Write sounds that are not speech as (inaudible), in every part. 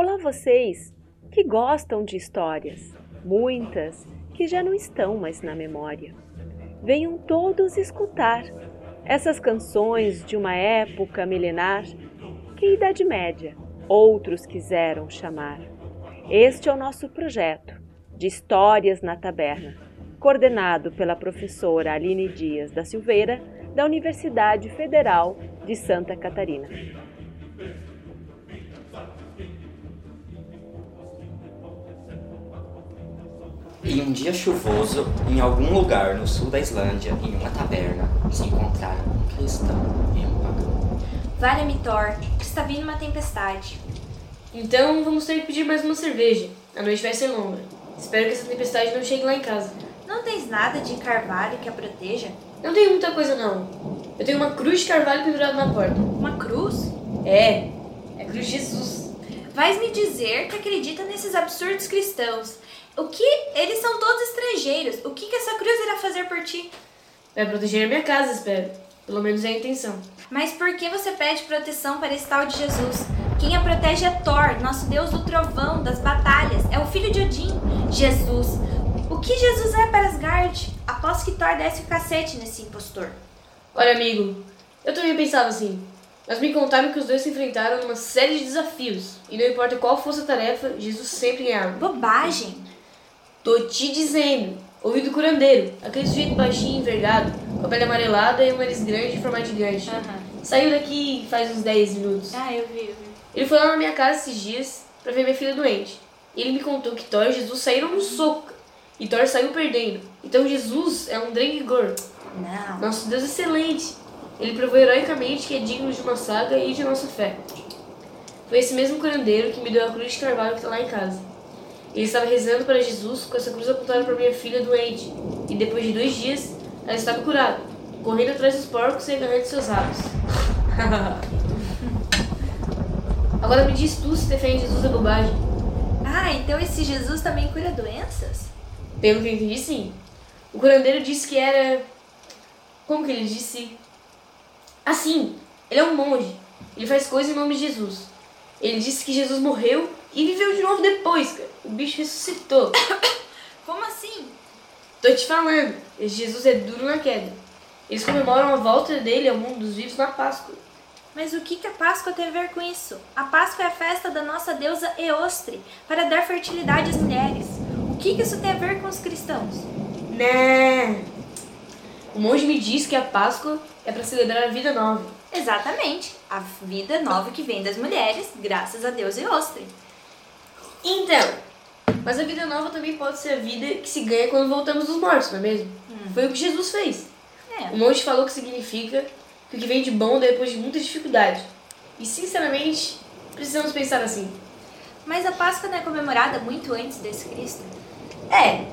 Olá vocês que gostam de histórias, muitas que já não estão mais na memória. Venham todos escutar essas canções de uma época milenar que Idade Média outros quiseram chamar. Este é o nosso projeto de Histórias na Taberna, coordenado pela professora Aline Dias da Silveira, da Universidade Federal de Santa Catarina. Em um dia chuvoso, em algum lugar no sul da Islândia, em uma taberna, se encontraram um cristão e um pagão. Valha-me Thor, está vindo uma tempestade. Então vamos ter que pedir mais uma cerveja. A noite vai ser longa. Espero que essa tempestade não chegue lá em casa. Não tens nada de carvalho que a proteja? Não tenho muita coisa não. Eu tenho uma cruz de carvalho pendurada na porta. Uma cruz? É, é a cruz de Jesus. Vais me dizer que acredita nesses absurdos cristãos. O que? Eles são todos estrangeiros. O que, que essa cruz irá fazer por ti? Vai proteger a minha casa, espero. Pelo menos é a intenção. Mas por que você pede proteção para esse tal de Jesus? Quem a protege é Thor, nosso deus do trovão, das batalhas. É o filho de Odin, Jesus. O que Jesus é para Asgard? Aposto que Thor desce o cacete nesse impostor. Olha, amigo, eu também pensava assim. Mas me contaram que os dois se enfrentaram numa série de desafios. E não importa qual fosse a tarefa, Jesus sempre ganhava. Bobagem! Tô te dizendo. Ouvi do curandeiro, aquele sujeito baixinho, envergado, com a pele amarelada e um nariz grande em forma de gancho. Uhum. Saiu daqui faz uns 10 minutos. Ah, eu vi, eu vi. Ele foi lá na minha casa esses dias pra ver minha filha doente. E ele me contou que Thor e Jesus saíram no soco. E Thor saiu perdendo. Então Jesus é um Drengor. Não. Nosso Deus excelente. Ele provou heroicamente que é digno de uma saga e de nossa fé. Foi esse mesmo curandeiro que me deu a cruz de carvalho que está lá em casa. Ele estava rezando para Jesus com essa cruz apontada para minha filha doente. E depois de dois dias, ela estava curada, correndo atrás dos porcos e agarrando seus rabos. (laughs) Agora me diz tu se defende Jesus é bobagem. Ah, então esse Jesus também cura doenças? Pelo que entendi, sim. O curandeiro disse que era. Como que ele disse? Assim, ele é um monge. Ele faz coisas em nome de Jesus. Ele disse que Jesus morreu e viveu de novo depois, cara. O bicho ressuscitou. (coughs) Como assim? Tô te falando, Jesus é duro na queda. Eles comemoram a volta dele ao mundo dos vivos na Páscoa. Mas o que, que a Páscoa tem a ver com isso? A Páscoa é a festa da nossa deusa Eostre, para dar fertilidade às mulheres. O que, que isso tem a ver com os cristãos? Né? O monge me diz que a Páscoa é para celebrar a vida nova. Exatamente, a vida nova que vem das mulheres, graças a Deus Eostre. Então, mas a vida nova também pode ser a vida que se ganha quando voltamos dos mortos, não é mesmo? Foi o que Jesus fez. É. O monge falou que significa que o que vem de bom depois de muita dificuldade. E sinceramente, precisamos pensar assim. Mas a Páscoa não é comemorada muito antes desse Cristo? É,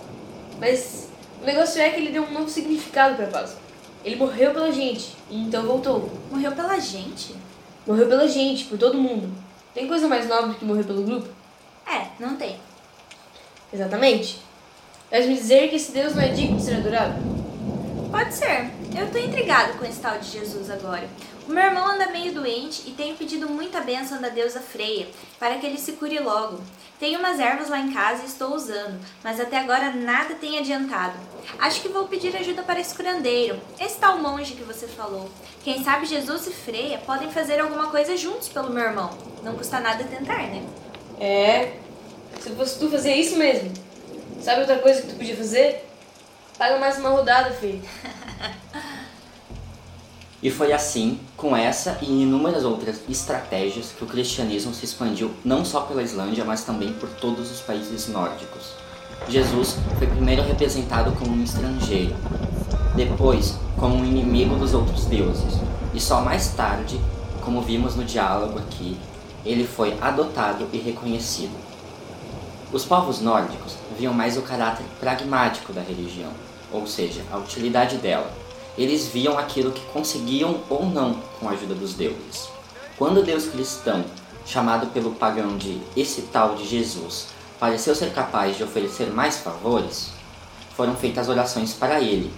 mas o negócio é que ele deu um novo significado para a Páscoa. Ele morreu pela gente e então voltou. Morreu pela gente? Morreu pela gente, por todo mundo. Tem coisa mais nobre do que morrer pelo grupo? É, não tem. Exatamente. Vais me dizer que esse Deus não é digno de ser adorado? Pode ser. Eu tô intrigado com esse tal de Jesus agora. O meu irmão anda meio doente e tenho pedido muita bênção da deusa Freia para que ele se cure logo. Tenho umas ervas lá em casa e estou usando, mas até agora nada tem adiantado. Acho que vou pedir ajuda para esse curandeiro, esse tal monge que você falou. Quem sabe Jesus e Freia podem fazer alguma coisa juntos pelo meu irmão. Não custa nada tentar, né? É. Se fosse tu fazer isso mesmo. Sabe outra coisa que tu podia fazer? Paga mais uma rodada, filho. E foi assim, com essa e inúmeras outras estratégias, que o cristianismo se expandiu não só pela Islândia, mas também por todos os países nórdicos. Jesus foi primeiro representado como um estrangeiro, depois como um inimigo dos outros deuses, e só mais tarde, como vimos no diálogo aqui, ele foi adotado e reconhecido. Os povos nórdicos viam mais o caráter pragmático da religião, ou seja, a utilidade dela. Eles viam aquilo que conseguiam ou não com a ajuda dos deuses. Quando o deus cristão, chamado pelo pagão de esse tal de Jesus, pareceu ser capaz de oferecer mais favores, foram feitas orações para ele.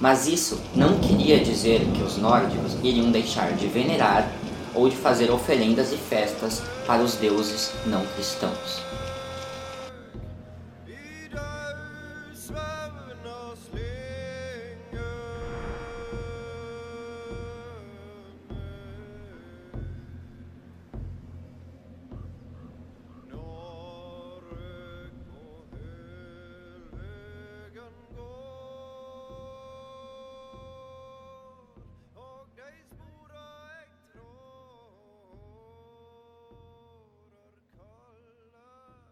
Mas isso não queria dizer que os nórdicos iriam deixar de venerar ou de fazer oferendas e festas para os deuses não cristãos.